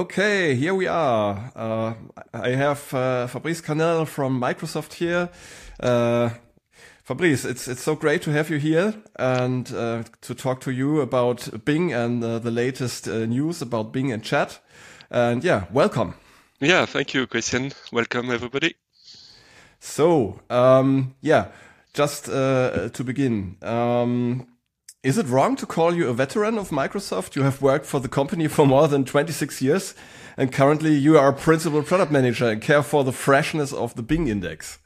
Okay, here we are. Uh, I have uh, Fabrice Canel from Microsoft here. Uh, Fabrice, it's it's so great to have you here and uh, to talk to you about Bing and uh, the latest uh, news about Bing and chat. And yeah, welcome. Yeah, thank you, Christian. Welcome, everybody. So, um, yeah, just to begin, um, is it wrong to call you a veteran of Microsoft? You have worked for the company for more than 26 years, and currently you are a principal product manager and care for the freshness of the Bing index.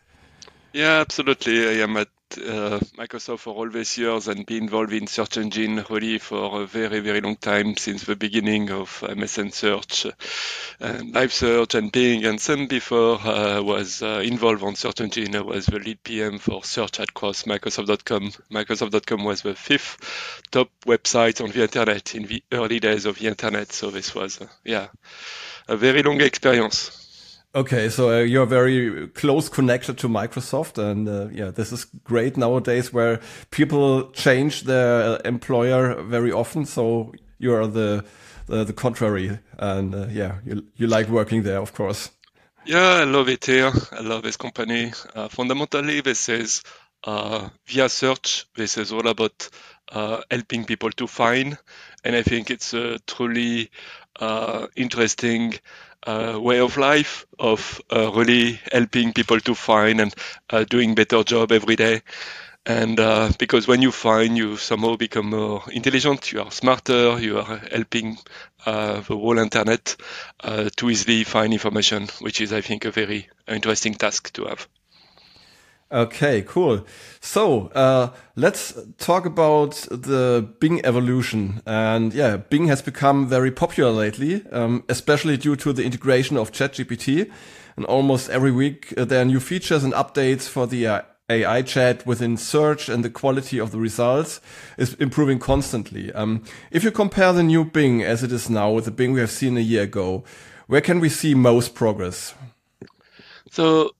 Yeah, absolutely. I am at Microsoft for all these years and be involved in search engine really for a very, very long time since the beginning of MSN search, and live search and Bing. And some before uh, was uh, involved on search engine. I was the lead PM for search across Microsoft.com. Microsoft.com was the fifth top website on the internet in the early days of the internet. So this was, uh, yeah, a very long experience. Okay, so uh, you're very close connected to Microsoft, and uh, yeah, this is great nowadays where people change their employer very often. So you are the the, the contrary, and uh, yeah, you you like working there, of course. Yeah, I love it here. I love this company. Uh, fundamentally, this is uh, via search. This is all about uh, helping people to find, and I think it's a truly interesting uh, way of life of uh, really helping people to find and uh, doing better job every day. And uh, because when you find, you somehow become more intelligent, you are smarter, you are helping uh, the whole internet uh, to easily find information, which is, I think, a very interesting task to have. Okay, cool. So uh, let's talk about the Bing evolution. And yeah, Bing has become very popular lately, um, especially due to the integration of ChatGPT. And almost every week uh, there are new features and updates for the uh, AI chat within search, and the quality of the results is improving constantly. Um, if you compare the new Bing as it is now with the Bing we have seen a year ago, where can we see most progress? So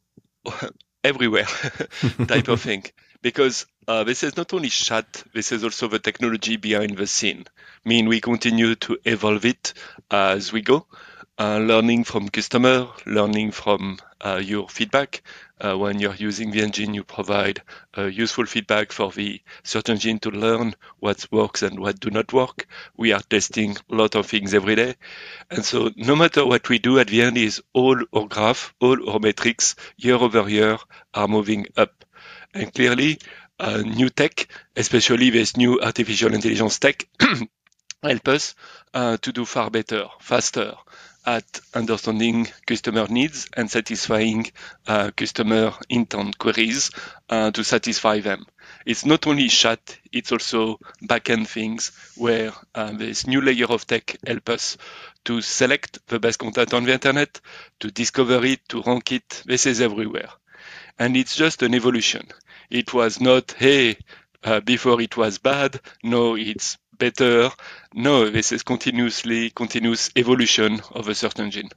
everywhere type of thing. Because uh, this is not only chat this is also the technology behind the scene. I mean we continue to evolve it as we go uh, learning from customer learning from uh, your feedback uh, when you're using the engine, you provide uh, useful feedback for the search engine to learn what works and what do not work. We are testing a lot of things every day. And so no matter what we do at the end is all our graph, all our metrics year over year are moving up. And clearly, uh, new tech, especially this new artificial intelligence tech, help us uh, to do far better, faster, at understanding customer needs and satisfying uh, customer intent queries uh, to satisfy them. It's not only chat, it's also backend things where uh, this new layer of tech help us to select the best content on the internet, to discover it, to rank it. This is everywhere. And it's just an evolution. It was not, hey, uh, before it was bad. No, it's better. No, this is continuously continuous evolution of a search engine.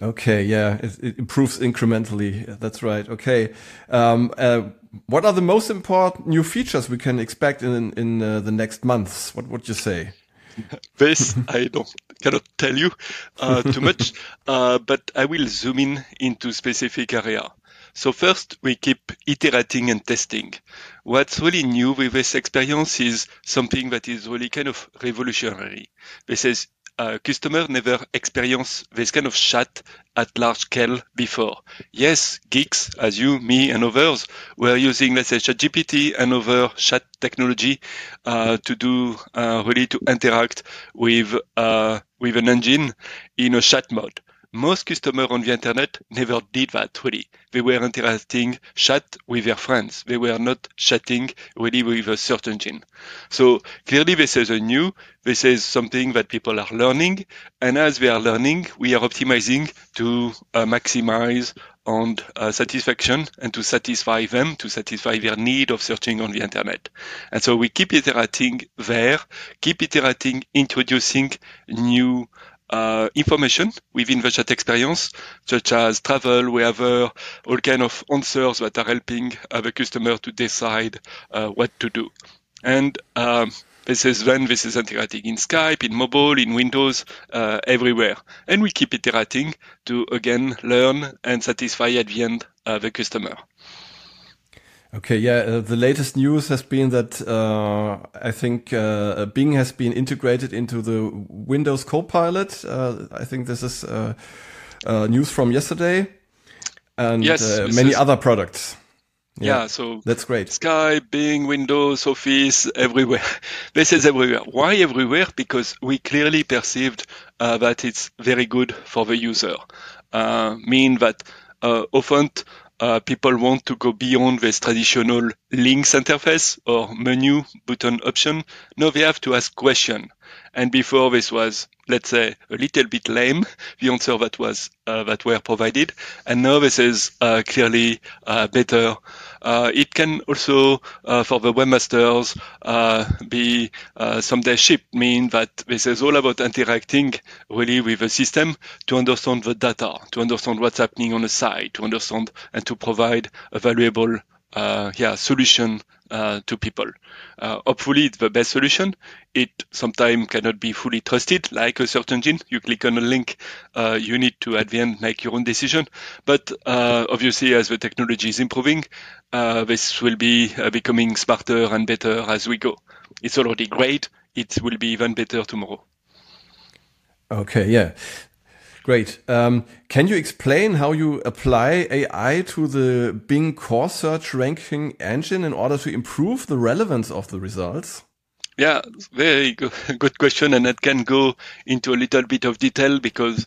Okay, yeah, it, it improves incrementally. That's right. Okay, um, uh, what are the most important new features we can expect in in uh, the next months? What would you say? this I don't cannot tell you uh, too much, uh, but I will zoom in into specific area. So first, we keep iterating and testing. What's really new with this experience is something that is really kind of revolutionary. This is uh, customer never experienced this kind of chat at large scale before. Yes, geeks, as you, me, and others, were using, let's say, ChatGPT and other chat technology uh, to do uh, really to interact with uh, with an engine in a chat mode most customers on the internet never did that really. They were interacting chat with their friends. They were not chatting really with a search engine. So clearly this is a new, this is something that people are learning. And as they are learning, we are optimizing to uh, maximize on uh, satisfaction and to satisfy them, to satisfy their need of searching on the internet. And so we keep iterating there, keep iterating, introducing new uh, information within the chat experience, such as travel, wherever, all kind of answers that are helping uh, the customer to decide uh, what to do. And um, This is then this is integrating in Skype, in mobile, in Windows, uh, everywhere. And we keep iterating to again learn and satisfy at the end uh, the customer. Okay, yeah, uh, the latest news has been that uh, I think uh, Bing has been integrated into the Windows Copilot. Uh, I think this is uh, uh, news from yesterday, and Yes, many is- other products. Yeah, so That's great. Skype, Bing, Windows, Office, everywhere. This is everywhere. Why everywhere? Because we clearly perceived uh, that it's very good for the user. Uh, mean that uh, often uh, people want to go beyond this traditional links interface or menu button option. Now they have to ask question. And before this was, let's say, a little bit lame, the answer that was uh, that were provided. And now this is uh, clearly uh, better. Uh, it can also, uh, for the webmasters, uh, be someday shipped, mean that this is all about interacting really with the system to understand the data, to understand what's happening on the site, to understand and to provide a valuable yeah, solution uh, to people. Uh, hopefully, it's the best solution. It sometimes cannot be fully trusted, like a search engine. You click on a link, uh, you need to at the end make your own decision. But uh, obviously, as the technology is improving, uh, this will be uh, becoming smarter and better as we go. It's already great. It will be even better tomorrow. Okay, yeah. Great. Um, can you explain how you apply AI to the Bing core search ranking engine in order to improve the relevance of the results? Yeah, very good question, and it can go into a little bit of detail because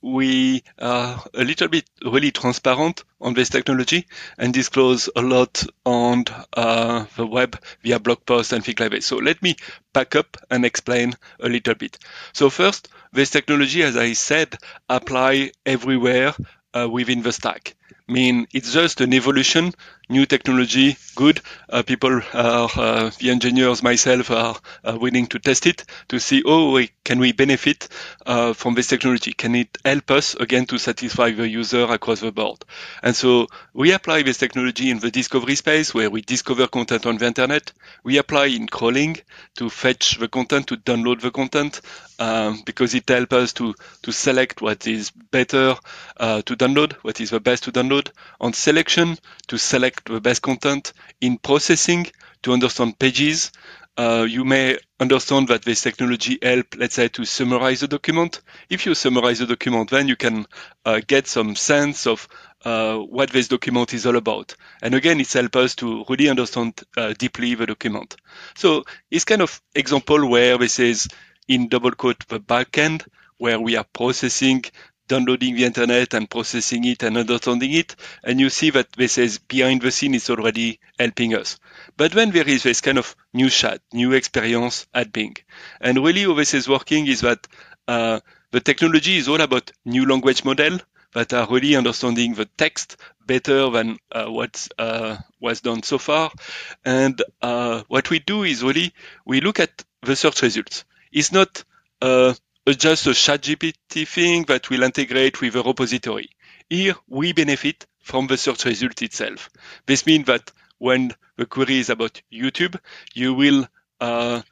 we are a little bit really transparent on this technology and disclose a lot on uh, the web via blog posts and things like this. So let me back up and explain a little bit. So first, this technology, as I said, apply everywhere uh, within the stack. I Mean it's just an evolution, new technology, good. Uh, people are, uh, the engineers, myself, are willing to test it to see, oh, can we benefit uh, from this technology? Can it help us again to satisfy the user across the board? And so we apply this technology in the discovery space where we discover content on the internet. We apply in crawling to fetch the content, to download the content, um, because it helps us to, to select what is better uh, to download, what is the best to download. On selection, to select the best content. In processing, to understand pages. Uh, you may understand that this technology help, let's say, to summarize the document. If you summarize the document, then you can uh, get some sense of uh, what this document is all about. And again, it helps us to really understand uh, deeply the document. So it's kind of example where this is in double quote the backend, where we are processing downloading the internet and processing it and understanding it. And you see that this is behind the scene is already helping us. But then there is this kind of new chat, new experience at Bing. And really how this is working is that uh, the technology is all about new language model that are really understanding the text better than uh, what uh, was done so far. And uh, what we do is really we look at the search results. It's not uh, just a ChatGPT thing that will integrate with a repository. Here we benefit from the search result itself. This means that when the query is about YouTube, you will uh,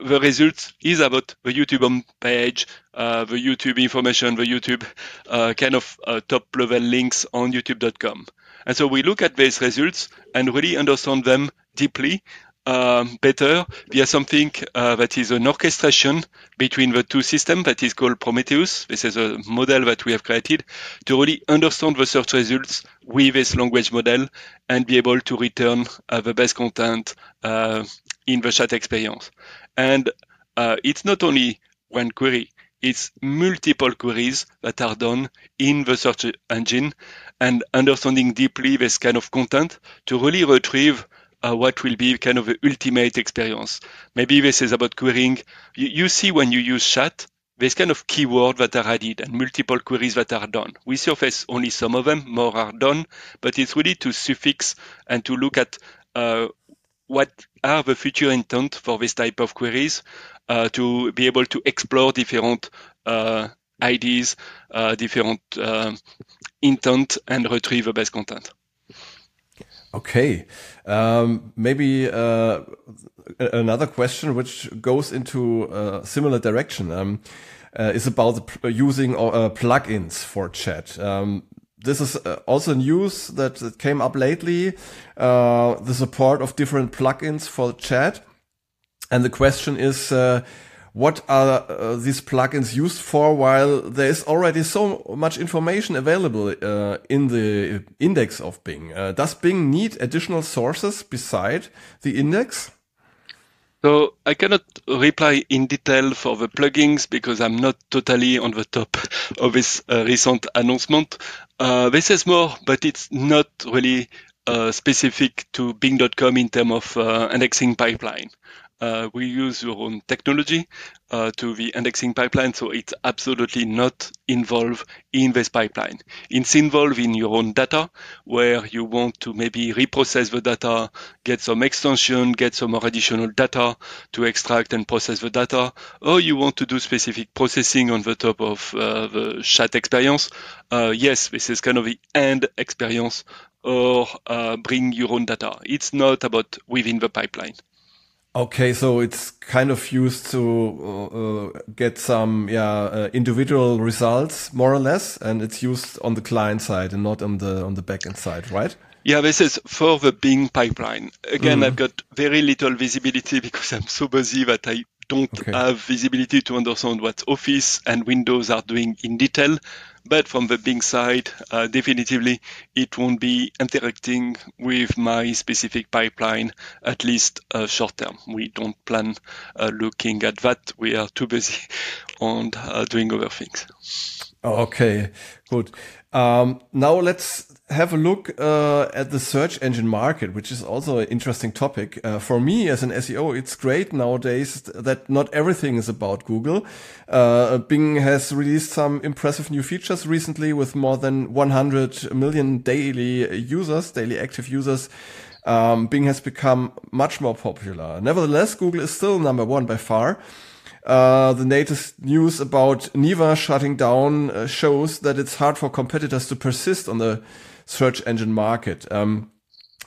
the result is about the YouTube home page, uh, the YouTube information, the YouTube uh, kind of uh, top level links on youtube.com. And so we look at these results and really understand them deeply um, better via something uh, that is an orchestration between the two systems that is called Prometheus. This is a model that we have created to really understand the search results with this language model and be able to return uh, the best content uh, in the chat experience. And uh, it's not only one query, it's multiple queries that are done in the search engine and understanding deeply this kind of content to really retrieve uh, what will be kind of the ultimate experience. Maybe this is about querying. You, you see when you use chat, there's kind of keywords that are added and multiple queries that are done. We surface only some of them, more are done, but it's really to suffix and to look at uh, what are the future intent for this type of queries uh, to be able to explore different uh, IDs, uh, different intent, and retrieve the best content. Okay, um, maybe uh, another question which goes into a similar direction um, uh, is about using uh, plugins for chat. Um, this is uh, also news that came up lately. Uh, the support of different plugins for chat, and the question is uh, what are uh, these plugins used for while there is already so much information available uh, in the index of Bing? Uh, does Bing need additional sources beside the index? So I cannot reply in detail for the plugins because I'm not totally on the top of this uh, recent announcement. Uh, this is more, but it's not really uh, specific to Bing.com in terms of uh, indexing pipeline uh, we use your own technology uh, to the indexing pipeline, so it's absolutely not involved in this pipeline. It's involved in your own data, where you want to maybe reprocess the data, get some extension, get some more additional data to extract and process the data, or you want to do specific processing on the top of uh, the chat experience. Uh, yes, this is kind of the end experience or uh, bring your own data. It's not about within the pipeline. Okay, so it's kind of used to uh, uh, get some yeah uh, individual results more or less, and it's used on the client side and not on the on the backend side, right? Yeah, this is for the Bing pipeline. Again, mm. I've got very little visibility because I'm so busy that I don't okay. have visibility to understand what Office and Windows are doing in detail. But from the Bing side, uh, definitively it won't be interacting with my specific pipeline, at least uh, short term. We don't plan uh, looking at that. We are too busy on uh, doing other things. Okay, good. Um, now let's have a look uh, at the search engine market, which is also an interesting topic. Uh, for me as an SEO, it's great nowadays that not everything is about Google. Uh, Bing has released some impressive new features recently with more than 100 million daily users, daily active users. Um, Bing has become much more popular. Nevertheless, Google is still number one by far. Uh, the latest news about Neeva shutting down uh, shows that it's hard for competitors to persist on the search engine market. Um,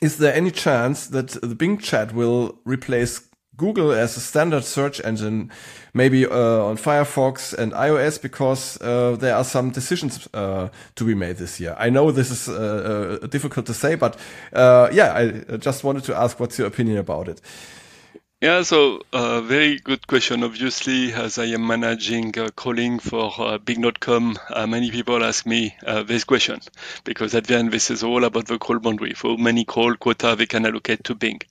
is there any chance that the Bing chat will replace Google as a standard search engine, maybe uh, on Firefox and iOS, because uh, there are some decisions uh, to be made this year. I know this is difficult to say, but yeah, I just wanted to ask what's your opinion about it. Yeah, so uh, very good question. Obviously, as I am managing uh, crawling for uh, Bing.com, uh, many people ask me uh, this question because at the end, this is all about the call boundary. For many call quota they can allocate to Bing.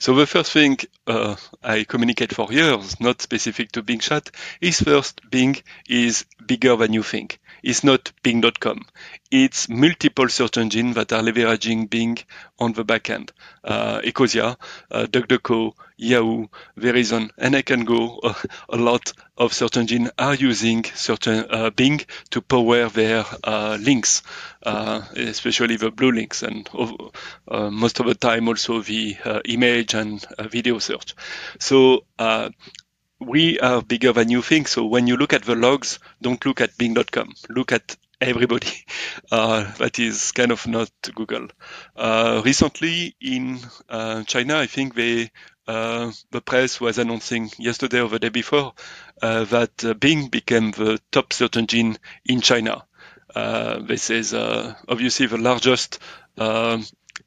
So the first thing uh, I communicate for years, not specific to Bing Chat, is first Bing is bigger than you think. It's not Bing.com. It's multiple search engines that are leveraging Bing on the backend. Uh, Ecosia, uh, DuckDuckGo, Yahoo, Verizon, and I can go uh, a lot of search engines are using certain uh, Bing to power their uh, links, uh, especially the blue links, and uh, most of the time also the image and video search. So we are bigger than you think. So when you look at the logs, don't look at Bing.com. Look at everybody. Uh, that is kind of not Google. Uh, recently in uh, China, I think they uh, the press was announcing yesterday or the day before uh, that uh, Bing became the top search engine in China. this is obviously the largest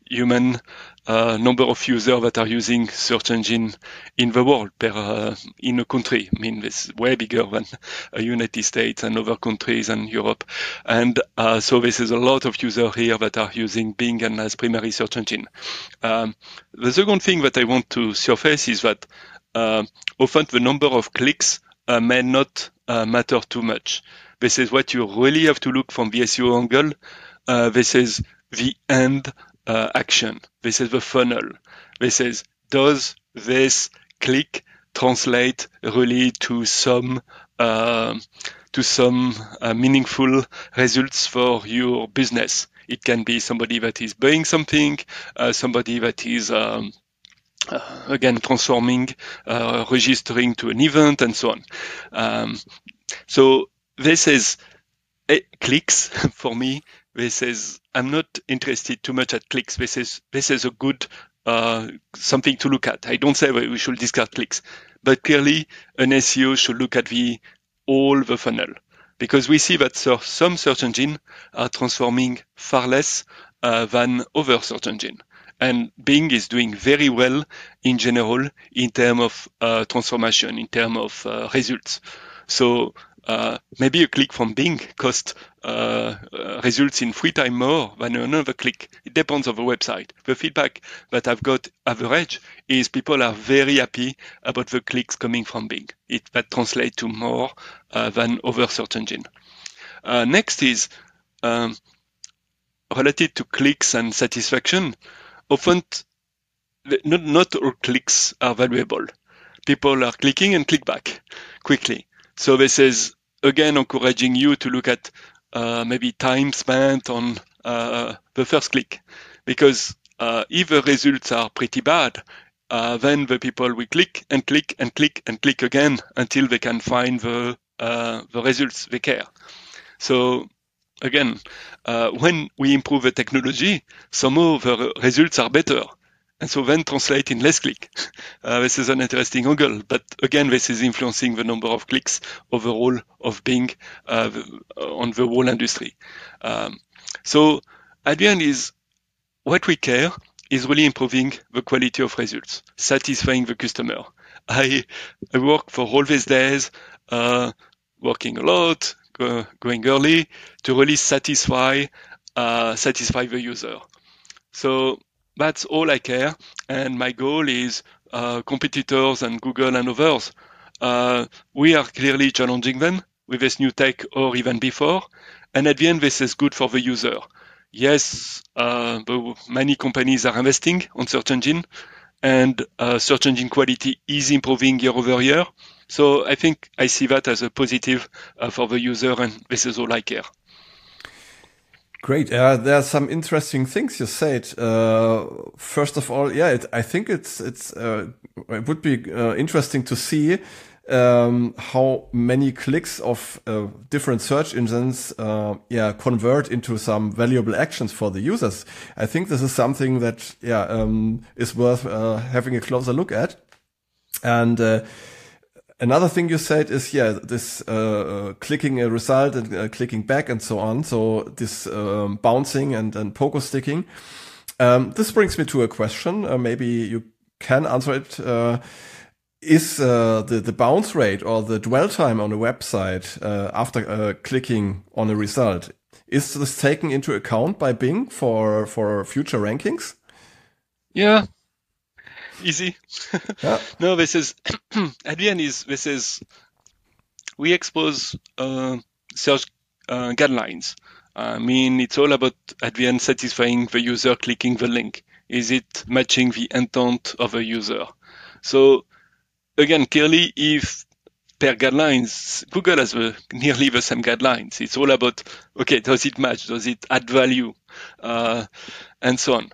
human uh, number of users that are using search engine in the world per uh, in a country. I mean, it's way bigger than uh, United States and other countries and Europe. And uh, so this is a lot of users here that are using Bing and as primary search engine. Um, the second thing that I want to surface is that uh, often the number of clicks uh, may not matter too much. This is what you really have to look from the SEO angle. this is the end uh, action. This is the funnel. This is does this click translate really to some uh, to some uh, meaningful results for your business. It can be somebody that is buying something, uh, somebody that is um, uh, again transforming, uh, registering to an event, and so on. Um, so this is it clicks for me this is I'm not interested too much at clicks. This is this is a good uh, something to look at. I don't say we should discard clicks, but clearly an SEO should look at the all the funnel because we see that some search engines are transforming far less uh, than other search engine. And Bing is doing very well in general in terms of uh, transformation, in terms of uh, results. So uh, maybe a click from Bing costs uh, uh, results in three times more than another click. It depends on the website. The feedback that I've got average is people are very happy about the clicks coming from Bing. It that translates to more uh, than other search engine. Uh, next is um, related to clicks and satisfaction. Often, not, not all clicks are valuable. People are clicking and click back quickly. So this is again encouraging you to look at uh, maybe time spent on uh, the first click, because uh, if the results are pretty bad, uh, then the people will click and click and click and click again until they can find the uh, the results they care. So again, uh, when we improve the technology, somehow the results are better and so then translate in less click. Uh, this is an interesting angle, but again, this is influencing the number of clicks overall of Bing uh, on the whole industry. Um, so at the end is what we care is really improving the quality of results, satisfying the customer. I, I work for all these days, uh, working a lot, go, going early to really satisfy, uh, satisfy the user. So that's all I care. And my goal is uh, competitors and Google and others. Uh, we are clearly challenging them with this new tech or even before. And at the end, this is good for the user. Yes, uh, many companies are investing on search engine and uh, search engine quality is improving year over year. So I think I see that as a positive uh, for the user and this is all I care. Great. Uh, there are some interesting things you said. Uh, first of all, yeah, it, I think it's it's uh, it would be uh, interesting to see um, how many clicks of uh, different search engines, uh, yeah, convert into some valuable actions for the users. I think this is something that yeah um, is worth having a closer look at, and Another thing you said is, yeah, this uh, uh, clicking a result and uh, clicking back and so on. So this um, bouncing and, and pogo sticking. Um, this brings me to a question. Uh, maybe you can answer it. Uh, is uh, the, the bounce rate or the dwell time on a website after clicking on a result, is this taken into account by Bing for, for future rankings? Yeah, easy. Yeah. no, this is at the end is this is we expose uh, search uh, guidelines. I mean, it's all about at the end satisfying the user clicking the link. Is it matching the intent of a user? So again, clearly, if per guidelines, Google has the, nearly the same guidelines. It's all about okay, does it match? Does it add value? Uh, and so on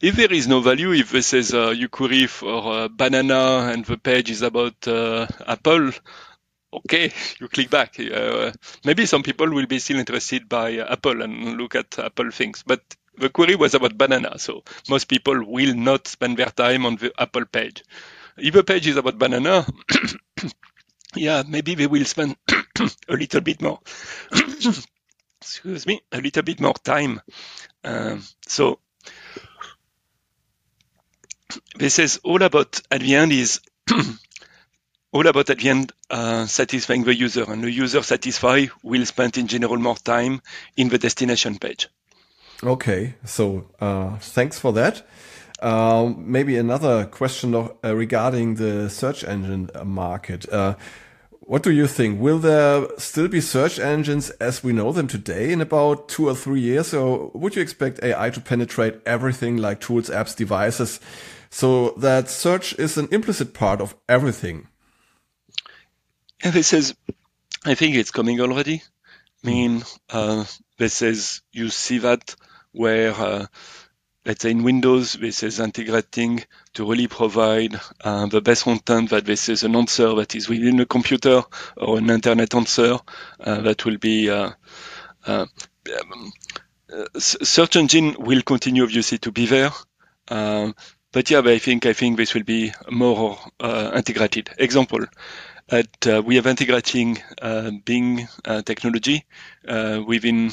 if there is no value, if this is a query for banana and the page is about uh, Apple, okay, you click back. Uh, maybe some people will be still interested by Apple and look at Apple things, but the query was about banana, so most people will not spend their time on the Apple page. If the page is about banana, yeah, maybe they will spend a little bit more. excuse me, a little bit more time. Um, so this is all about at the end is all about at the end uh, satisfying the user and the user satisfied will spend in general more time in the destination page okay so uh, thanks for that uh, maybe another question of, uh, regarding the search engine market uh, what do you think? Will there still be search engines as we know them today in about two or three years? Or would you expect AI to penetrate everything like tools, apps, devices so that search is an implicit part of everything. And this is, I think it's coming already. I mean, uh, this is, you see that where, uh, let's say in Windows, this is integrating to really provide uh, the best content that this is an answer that is within a computer or an internet answer uh, that will be uh, uh, search engine will continue obviously to be there. But yeah, but I think I think this will be more uh, integrated. Example, at, uh, we have integrating uh, Bing uh, technology uh, within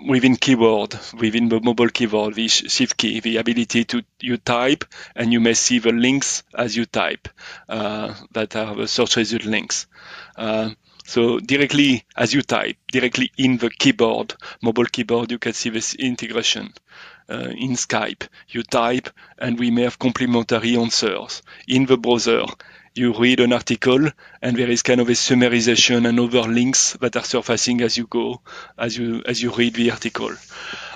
within keyboard, within the mobile keyboard, the shift key, the ability to you type and you may see the links as you type that are the search result links. So directly as you type, directly in the keyboard, mobile keyboard, you can see this integration. Uh, in Skype, you type and we may have complementary answers. In the browser, you read an article and there is kind of a summarization and other links that are surfacing as you go, as you as you read the article.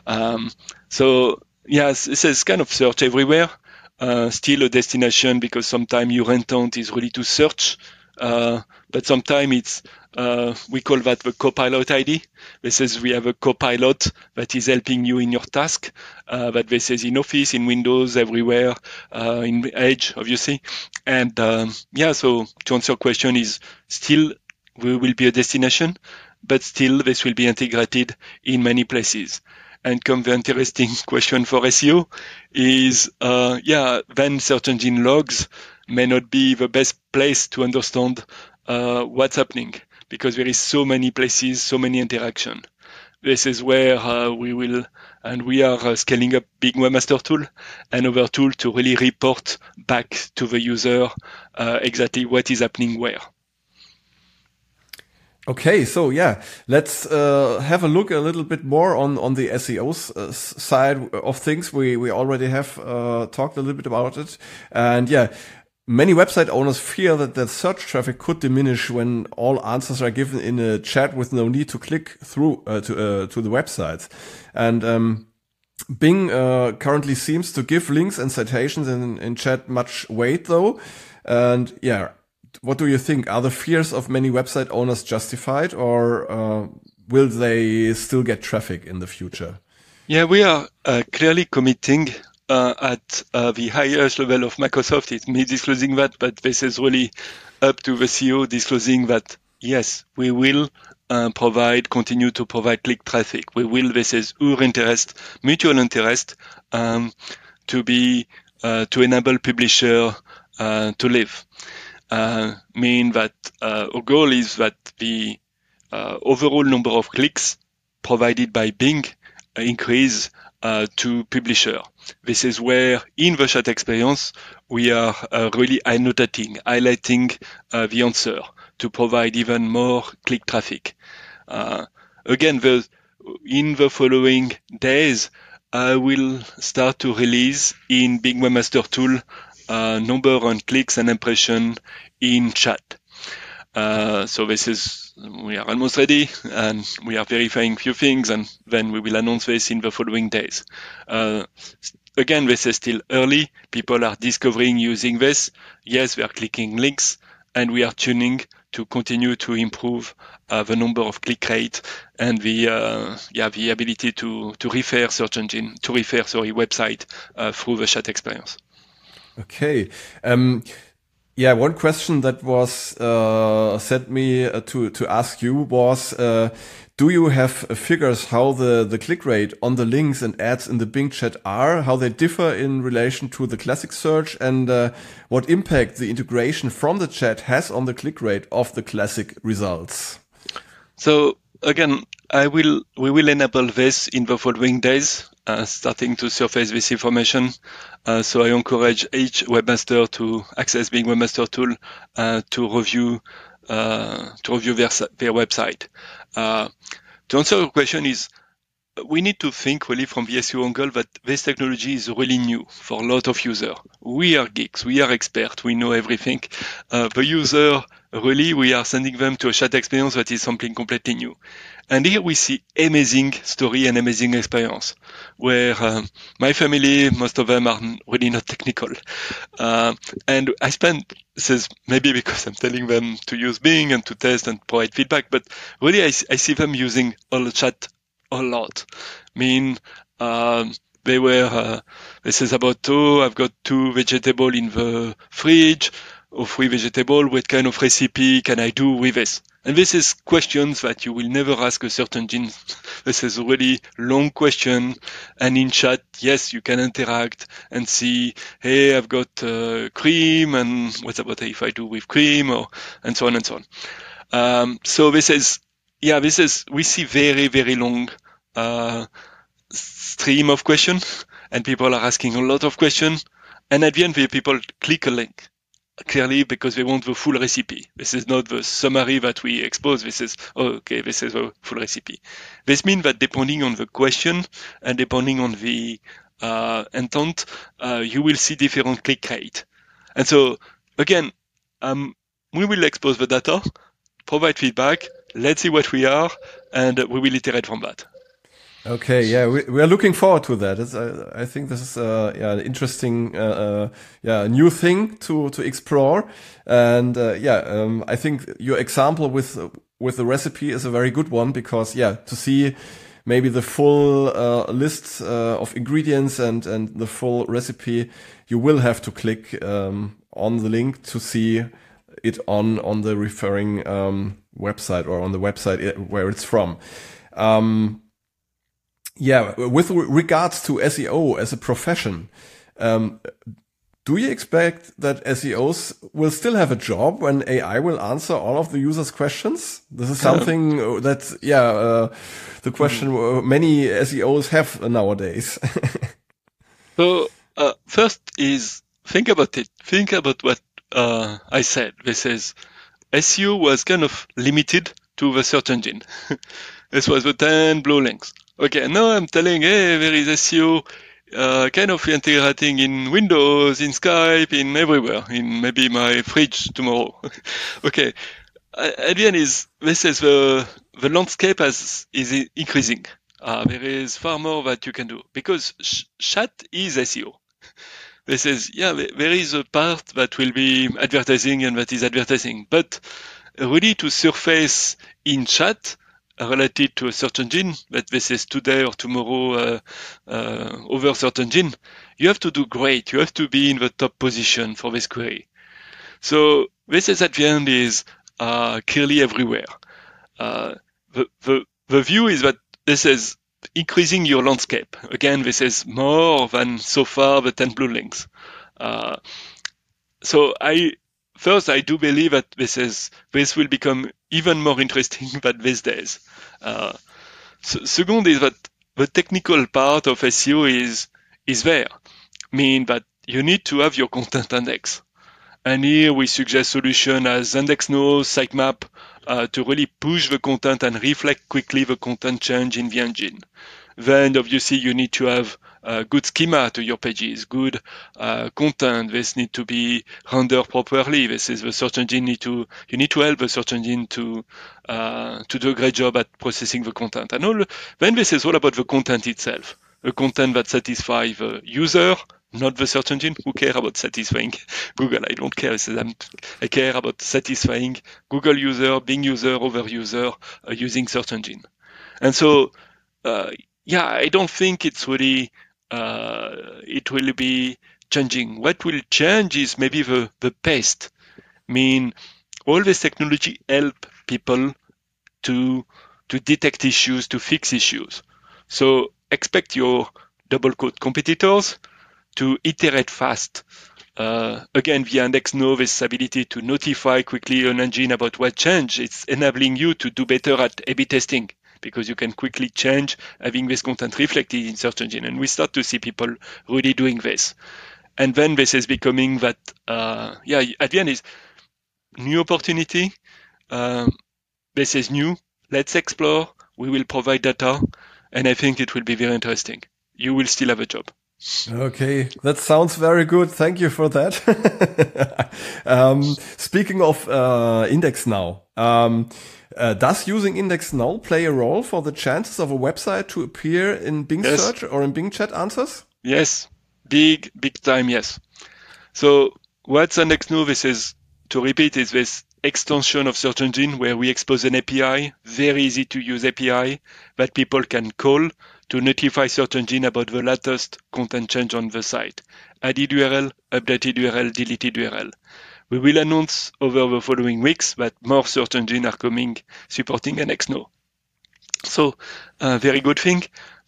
Um, so yes, this is kind of search everywhere. Uh, still a destination because sometimes your intent is really to search, uh, but sometimes it's uh, we call that the Copilot ID. This is we have a Copilot that is helping you in your task. Uh, that this is in Office, in Windows, everywhere, uh, in Edge, obviously. And um, yeah, so to answer your question, is still we will be a destination, but still this will be integrated in many places. And come the interesting question for SEO is, uh, yeah, then search engine logs may not be the best place to understand uh, what's happening because there is so many places, so many interaction. This is where uh, we will, and we are uh, scaling up Bing Webmaster Tool and other tool to really report back to the user uh, exactly what is happening where. Okay, so yeah, let's uh, have a look a little bit more on on the SEO uh, side of things. We we already have uh, talked a little bit about it, and yeah, Many website owners fear that their search traffic could diminish when all answers are given in a chat with no need to click through uh, to uh, to the websites. And um, Bing uh, currently seems to give links and citations in, in chat much weight, though. And yeah, what do you think? Are the fears of many website owners justified, or uh, will they still get traffic in the future? Yeah, we are uh, clearly committing uh, at uh, the highest level of Microsoft. It's me disclosing that, but this is really up to the CEO disclosing that yes, we will uh, provide, continue to provide click traffic. We will, this is our interest, mutual interest, um, to be, uh, to enable publisher uh, to live. Uh, mean that our goal is that the overall number of clicks provided by Bing increase uh, to publisher. This is where in the chat experience, we are uh, really annotating, highlighting uh, the answer to provide even more click traffic. Uh, again, the, in the following days, I will start to release in Bing Webmaster Tool uh, number on clicks and impression in chat. Uh, so this is, we are almost ready and we are verifying few things and then we will announce this in the following days. Uh, again, this is still early. People are discovering using this. Yes, we are clicking links and we are tuning to continue to improve uh, the number of click rate and the uh, yeah the ability to to refer search engine to refer sorry website uh, through the chat experience. Okay. Um, yeah, one question that was uh, sent me uh, to to ask you was, uh, do you have figures how the the click rate on the links and ads in the Bing chat are, how they differ in relation to the classic search, and uh, what impact the integration from the chat has on the click rate of the classic results? So again, I will we will enable this in the following days, uh, starting to surface this information. Uh, so I encourage each webmaster to access Bing Webmaster Tool uh, to review uh, to review their their website. Uh, to answer your question is we need to think really from the SEO angle that this technology is really new for a lot of users. We are geeks, we are experts, we know everything. Uh, the user, really, we are sending them to a chat experience that is something completely new. And here we see amazing story and amazing experience where uh, my family, most of them are really not technical. Uh, and I spend, this is maybe because I'm telling them to use Bing and to test and provide feedback, but really I, I see them using all chat a lot. I mean, um, they were, uh, this is about, oh, I've got two vegetable in the fridge or three vegetable. What kind of recipe can I do with this? And this is questions that you will never ask a search engine. This is a really long question. And in chat, yes, you can interact and see, hey, I've got uh, cream and what about if I do with cream or, and so on and so on. Um, so this is, yeah, this is, we see very, very long, uh, stream of questions and people are asking a lot of questions. And at the end, the people click a link clearly because they want the full recipe. This is not the summary that we expose. This is, oh, okay, this is the full recipe. This means that depending on the question and depending on the uh, intent, uh, you will see different click rate. And so, again, um, we will expose the data, provide feedback, let's see what we are, and we will iterate from that. Okay, yeah, we, we are looking forward to that. I, I think this is uh, yeah an interesting uh, uh, yeah new thing to to explore, and uh, yeah, um, I think your example with with the recipe is a very good one because yeah to see maybe the full uh, list uh, of ingredients and and the full recipe, you will have to click um, on the link to see it on on the referring um, website or on the website where it's from. Um, yeah, with regards to SEO as a profession, um, do you expect that SEOs will still have a job when AI will answer all of the users' questions? This is something that, yeah, uh, the question mm. many SEOs have nowadays. so, uh, first is think about it. Think about what uh, I said. This is SEO was kind of limited to the search engine. this was the 10 blue links. Okay, now I'm telling, hey, there is SEO uh, kind of integrating in Windows, in Skype, in everywhere, in maybe my fridge tomorrow. okay, at the end is this is the the landscape has, is increasing. Uh, there is far more that you can do because sh- chat is SEO. This is yeah, there is a part that will be advertising and that is advertising, but really to surface in chat related to a search engine, but this is today or tomorrow uh, uh, over search engine, you have to do great. You have to be in the top position for this query. So this is at the end is uh, clearly everywhere. Uh, the, the, the view is that this is increasing your landscape. Again, this is more than so far the 10 blue links. Uh, so I first, I do believe that this is this will become even more interesting than these days. Uh, second is that the technical part of SEO is is there, mean that you need to have your content index. And here we suggest solution as IndexNow, sitemap uh, to really push the content and reflect quickly the content change in the engine. Then obviously you need to have good schema to your pages, good uh, content. This need to be rendered properly. This is the search engine need to you need to help the search engine to uh, to do a great job at processing the content. And all then this is all about the content itself, the content that satisfies the user, not the search engine. Who care about satisfying Google? I don't care. I care about satisfying Google user, Bing user, over user uh, using search engine. And so, uh, yeah, I don't think it's really uh, it will be changing. What will change is maybe the, the pace. I mean, all this technology help people to to detect issues, to fix issues. So expect your double quote competitors to iterate fast. Uh, again, via IndexNow, this ability to notify quickly an engine about what changed, it's enabling you to do better at A-B testing because you can quickly change having this content reflected in search engine. And we start to see people really doing this. And then this is becoming that, uh, yeah, at the end is new opportunity. Uh, this is new. Let's explore. We will provide data. And I think it will be very interesting. You will still have a job. Okay, that sounds very good. Thank you for that. um, speaking of uh, IndexNow, um, uh, does using IndexNow play a role for the chances of a website to appear in Bing yes. search or in Bing chat answers? Yes, big, big time, yes. So what's IndexNow? This is, to repeat, is this extension of search engine where we expose an API, very easy to use API that people can call to notify search engine about the latest content change on the site. Added URL, updated URL, deleted URL. we will announce over the following weeks that more search engines are coming supporting IndexNow. So, uh, very good thing.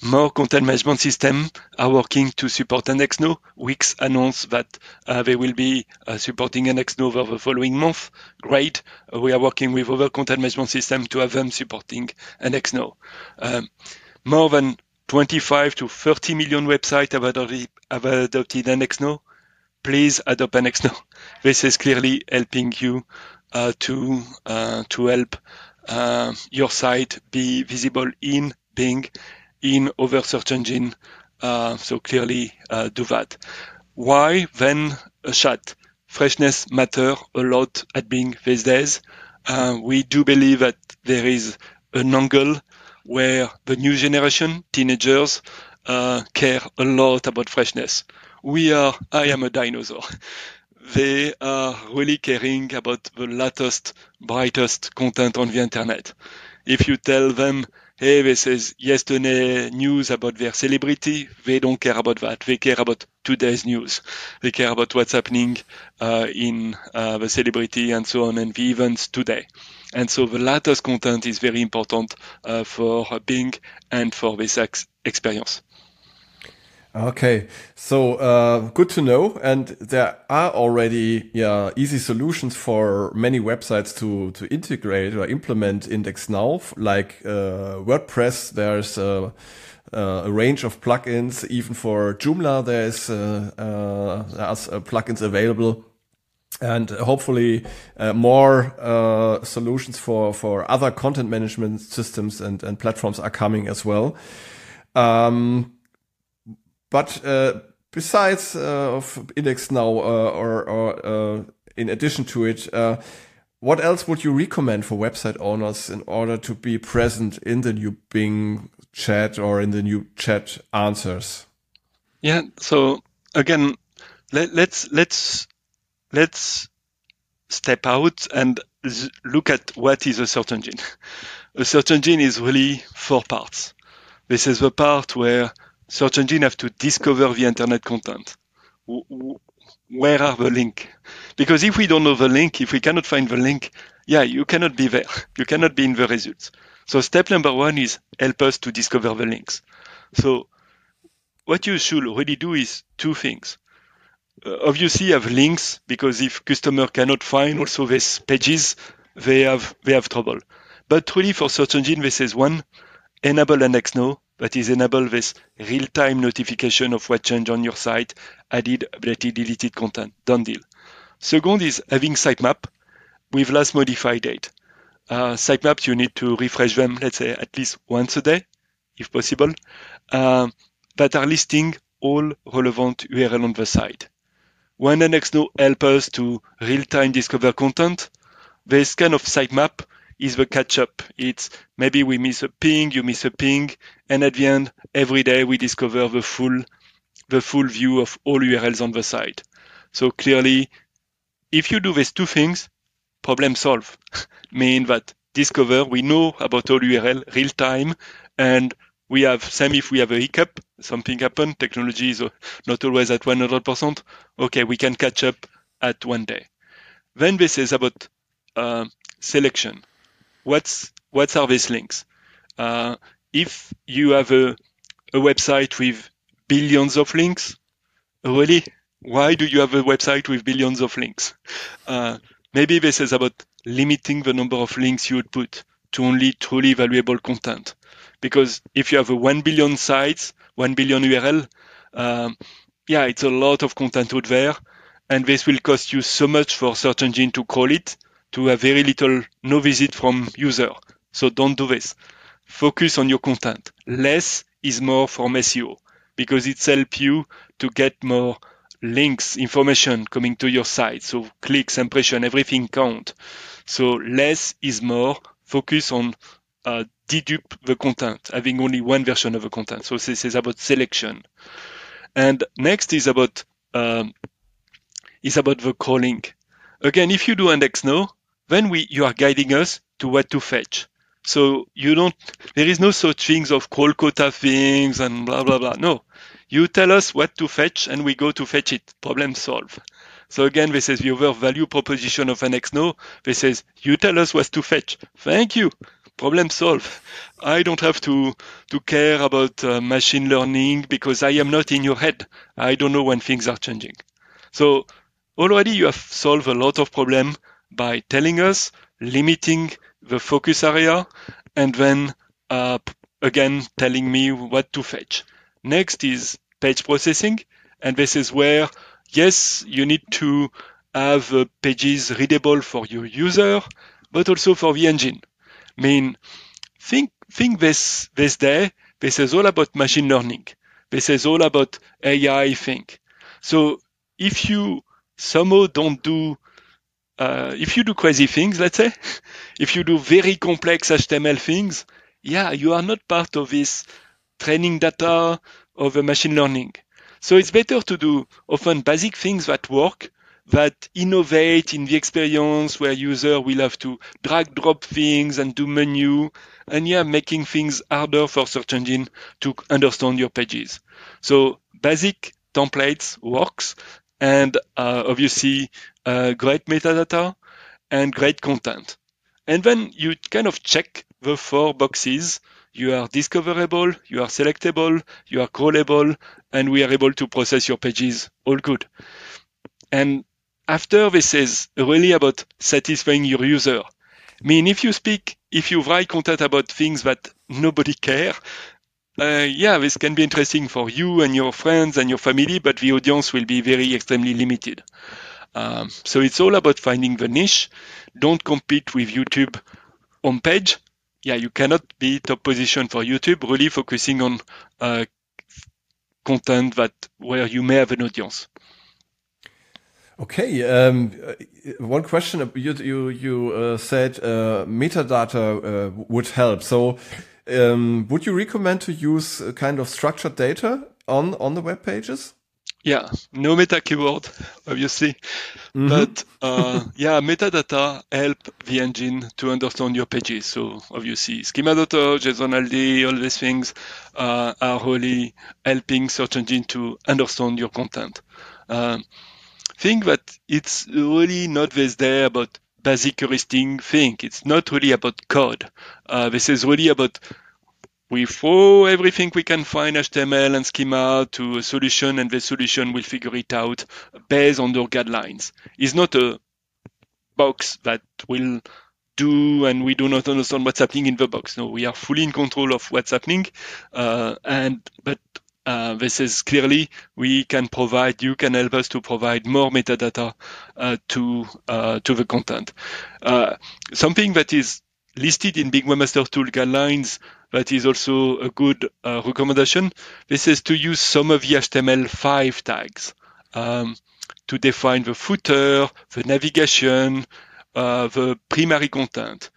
More content management systems are working to support IndexNow. Wix announced that uh, they will be uh, supporting IndexNow over the following month. Great. Uh, we are working with other content management systems to have them supporting IndexNow. Um, more than 25 to 30 million websites have adopted, have adopted IndexNow. Please adopt IndexNow. This is clearly helping you uh, to uh, to help uh, your site be visible in Bing, in other search engine. Uh, so clearly uh, do that. Why then a chat? Freshness matter a lot at Bing these days. Uh, we do believe that there is an angle where the new generation, teenagers, uh, care a lot about freshness. We are, I am a dinosaur. They are really caring about the latest, brightest content on the internet. If you tell them, hey, this is yesterday news about their celebrity, they don't care about that. They care about today's news. They care about what's happening uh, in uh, the celebrity and so on and the events today. And so the latest content is very important uh, for Bing and for this ex- experience. Okay, so uh, good to know, and there are already yeah easy solutions for many websites to to integrate or implement IndexNow, like uh, WordPress. There's a, a, range of plugins. Even for Joomla, there's uh, uh there's uh, plugins available, and hopefully uh, more solutions for for other content management systems and and platforms are coming as well. Um, but uh, besides uh, of IndexNow, uh, or, or uh, in addition to it, uh, what else would you recommend for website owners in order to be present in the new Bing chat or in the new chat answers? Yeah. So again, let, let's let's let's step out and look at what is a search engine. A search engine is really four parts. This is the part where search engine have to discover the internet content. Where are the link? Because if we don't know the link, if we cannot find the link, yeah, you cannot be there. You cannot be in the results. So step number one is help us to discover the links. So what you should already do is two things. Uh, obviously have links because if customer cannot find also these pages, they have they have trouble. But really for search engine, this is one, enable an Now that is enable this real-time notification of what changed on your site, added, updated, deleted content. Done deal. Second is having sitemap with last modified date. Uh, sitemaps, you need to refresh them, let's say, at least once a day, if possible, uh, that are listing all relevant URL on the site. When IndexNow help us to real-time discover content, this kind of sitemap is the catch up. It's maybe we miss a ping, you miss a ping, and at the end, every day we discover the full, the full view of all URLs on the site. So clearly, if you do these two things, problem solved. mean that discover, we know about all URL real time, and we have same if we have a hiccup, something happened, technology is not always at 100%. Okay, we can catch up at one day. Then this is about uh, selection what's what are these links? Uh, if you have a, a website with billions of links, really, why do you have a website with billions of links? Uh, maybe this is about limiting the number of links you would put to only truly valuable content. Because if you have a 1 billion sites, 1 billion URL, um, yeah, it's a lot of content out there. And this will cost you so much for search engine to crawl it to have very little no visit from user. So don't do this. Focus on your content. Less is more from SEO because it helps you to get more links, information coming to your site. So clicks, impression, everything count. So less is more. Focus on uh, dedupe the content, having only one version of the content. So this is about selection. And next is about um, is about the crawling. Again, if you do IndexNow, then we, you are guiding us to what to fetch. So you don't, there is no such things of crawl quota things and blah, blah, blah. No, you tell us what to fetch and we go to fetch it. Problem solved. So again, this is the other value proposition of IndexNow. This says, you tell us what to fetch. Thank you. Problem solved. I don't have to, to care about uh, machine learning because I am not in your head. I don't know when things are changing. So already you have solved a lot of problem by telling us, limiting the focus area, and then uh, again telling me what to fetch. Next is page processing, and this is where yes, you need to have uh, pages readable for your user, but also for the engine. I mean, think think this this day. This is all about machine learning. This is all about AI thing. So if you somehow don't do uh, if you do crazy things, let's say, if you do very complex HTML things, yeah, you are not part of this training data of a machine learning. So it's better to do often basic things that work, that innovate in the experience where user will have to drag drop things and do menu and yeah, making things harder for search engine to understand your pages. So basic templates works and uh, obviously uh, great metadata and great content. And then you kind of check the four boxes. You are discoverable, you are selectable, you are crawlable, and we are able to process your pages. All good. And after this is really about satisfying your user. I mean, if you speak, if you write content about things that nobody care, uh, yeah, this can be interesting for you and your friends and your family, but the audience will be very extremely limited. Um, so it's all about finding the niche. Don't compete with YouTube homepage. Yeah, you cannot be top position for YouTube. Really focusing on uh, content that where you may have an audience. Okay. Um, one question you you you uh, said uh, metadata uh, would help. So, um, would you recommend to use a kind of structured data on on the web pages? Yeah, no meta keyword, obviously, mm -hmm. but uh, yeah, metadata help the engine to understand your pages. So obviously, schema.org, JSON-LD, all these things uh, are really helping search engine to understand your content. Um, think that it's really not this there about basic heuristic thing. It's not really about code. Uh, this is really about we throw everything we can find HTML and schema to a solution and the solution will figure it out based on the guidelines. It's not a box that will do and we do not understand what's happening in the box. No, we are fully in control of what's happening. Uh, and but uh, this is clearly we can provide, you can help us to provide more metadata uh, to uh, to the content. Uh, something that is listed in Bing Webmaster Tool guidelines that is also a good uh, recommendation. This is to use some of the HTML5 tags um, to define the footer, the navigation, uh, the primary content.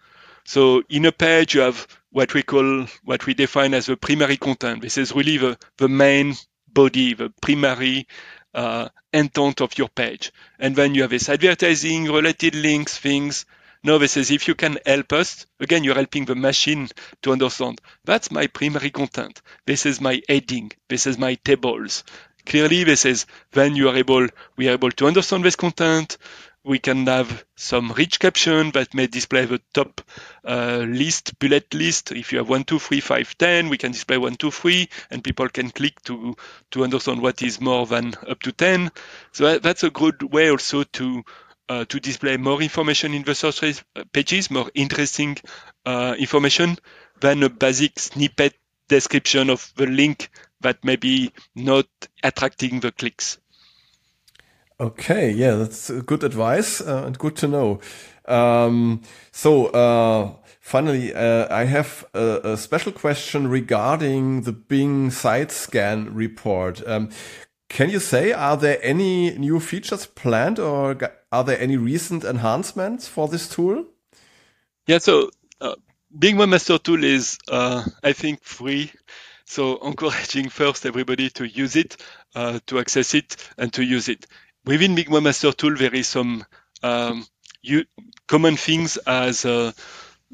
So in a page, you have what we call, what we define as the primary content. This is really the, the main body, the primary uh, intent of your page. And then you have this advertising, related links, things. No, this is if you can help us, again, you're helping the machine to understand. That's my primary content. This is my heading. This is my tables. Clearly, this is then you are able, we are able to understand this content, we can have some rich caption that may display the top uh, list, bullet list. If you have one, two, three, five, ten, we can display one, two, three, and people can click to to understand what is more than up to ten. So that, that's a good way also to uh, to display more information in the search pages, more interesting uh, information than a basic snippet description of the link that may be not attracting the clicks. Okay, yeah, that's good advice uh, and good to know. Um, so, uh, finally, uh, I have a, a, special question regarding the Bing site scan report. Um, can you say, are there any new features planned or are there any recent enhancements for this tool? Yeah, so uh, Bing Webmaster Tool is, uh, I think, free. So encouraging first everybody to use it, uh, to access it, and to use it within Bing Webmaster Tool, there is some um, common things as uh,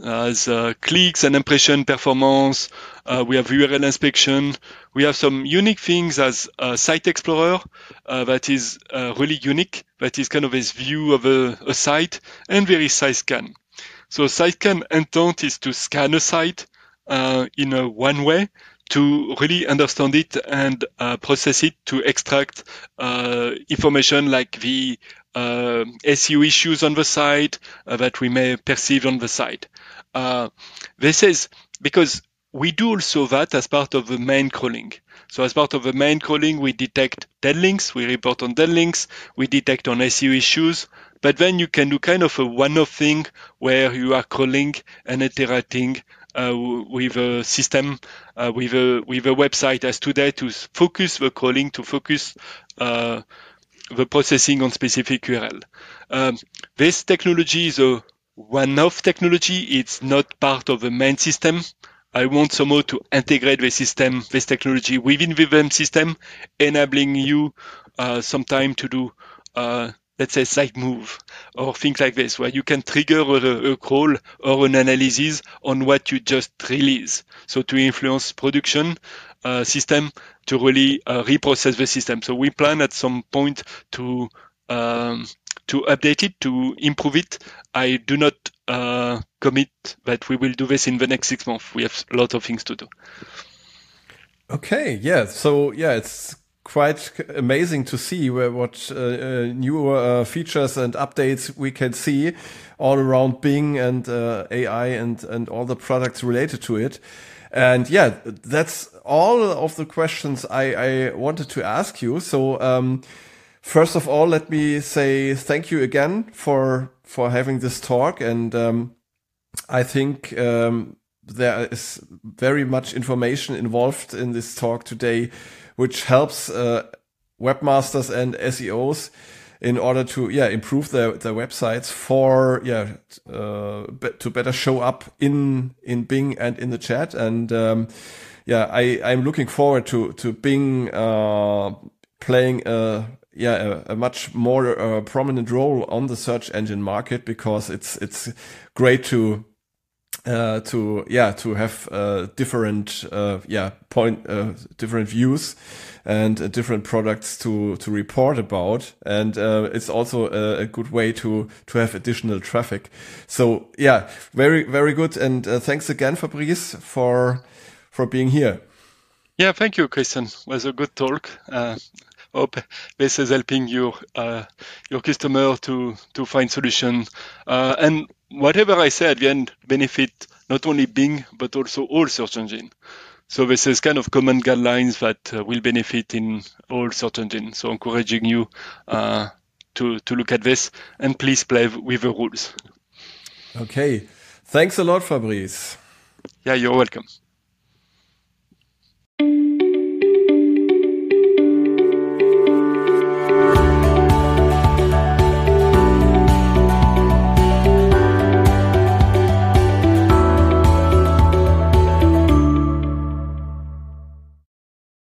as uh, clicks and impression performance, Uh, we have URL inspection. We have some unique things as Site Explorer uh, that is uh, really unique. That is kind of this view of a, a site and very site scan. So site scan intent is to scan a site uh, in a one way to really understand it and uh, process it to extract uh, information like the uh, SEO issues on the site uh, that we may perceive on the site. Uh, this is because we do also that as part of the main crawling. So as part of the main crawling, we detect dead links, we report on dead links, we detect on SEO issues, but then you can do kind of a one-off thing where you are crawling and iterating with a system, uh, with a with a website as today to focus the calling, to focus uh, the processing on specific URL. Um, this technology is a one-off technology. It's not part of the main system. I want somehow to integrate the system, this technology within the VM system, enabling you uh, sometime to do uh, let's say site move or things like this, where you can trigger a, a, crawl or an analysis on what you just release. So to influence production uh, system to really uh, reprocess the system. So we plan at some point to um, to update it, to improve it. I do not uh, commit that we will do this in the next six months. We have a lot of things to do. Okay, yeah. So yeah, it's quite amazing to see where, what uh, uh, new uh, features and updates we can see all around Bing and uh, AI and and all the products related to it. And yeah, that's all of the questions I, I wanted to ask you. So um, first of all, let me say thank you again for for having this talk. And um, I think um, there is very much information involved in this talk today which helps uh, webmasters and SEOs in order to yeah improve their their websites for yeah uh, to better show up in in Bing and in the chat. And um, yeah I I'm looking forward to to Bing uh, playing a yeah a, a much more uh, prominent role on the search engine market because it's it's great to uh, to yeah to have uh, different uh, yeah point uh, different views and uh, different products to to report about. And uh, it's also a, a, good way to to have additional traffic. So yeah very very good. And thanks again Fabrice for for being here. Yeah thank you Christian. It was a good talk hope this is helping your uh, your customer to to find solution. Uh, and whatever I say at the end benefit not only Bing but also all search engine. So this is kind of common guidelines that uh, will benefit in all search engine. So encouraging you uh, to to look at this and please play with the rules. Okay, thanks a lot, Fabrice. Yeah, you're welcome.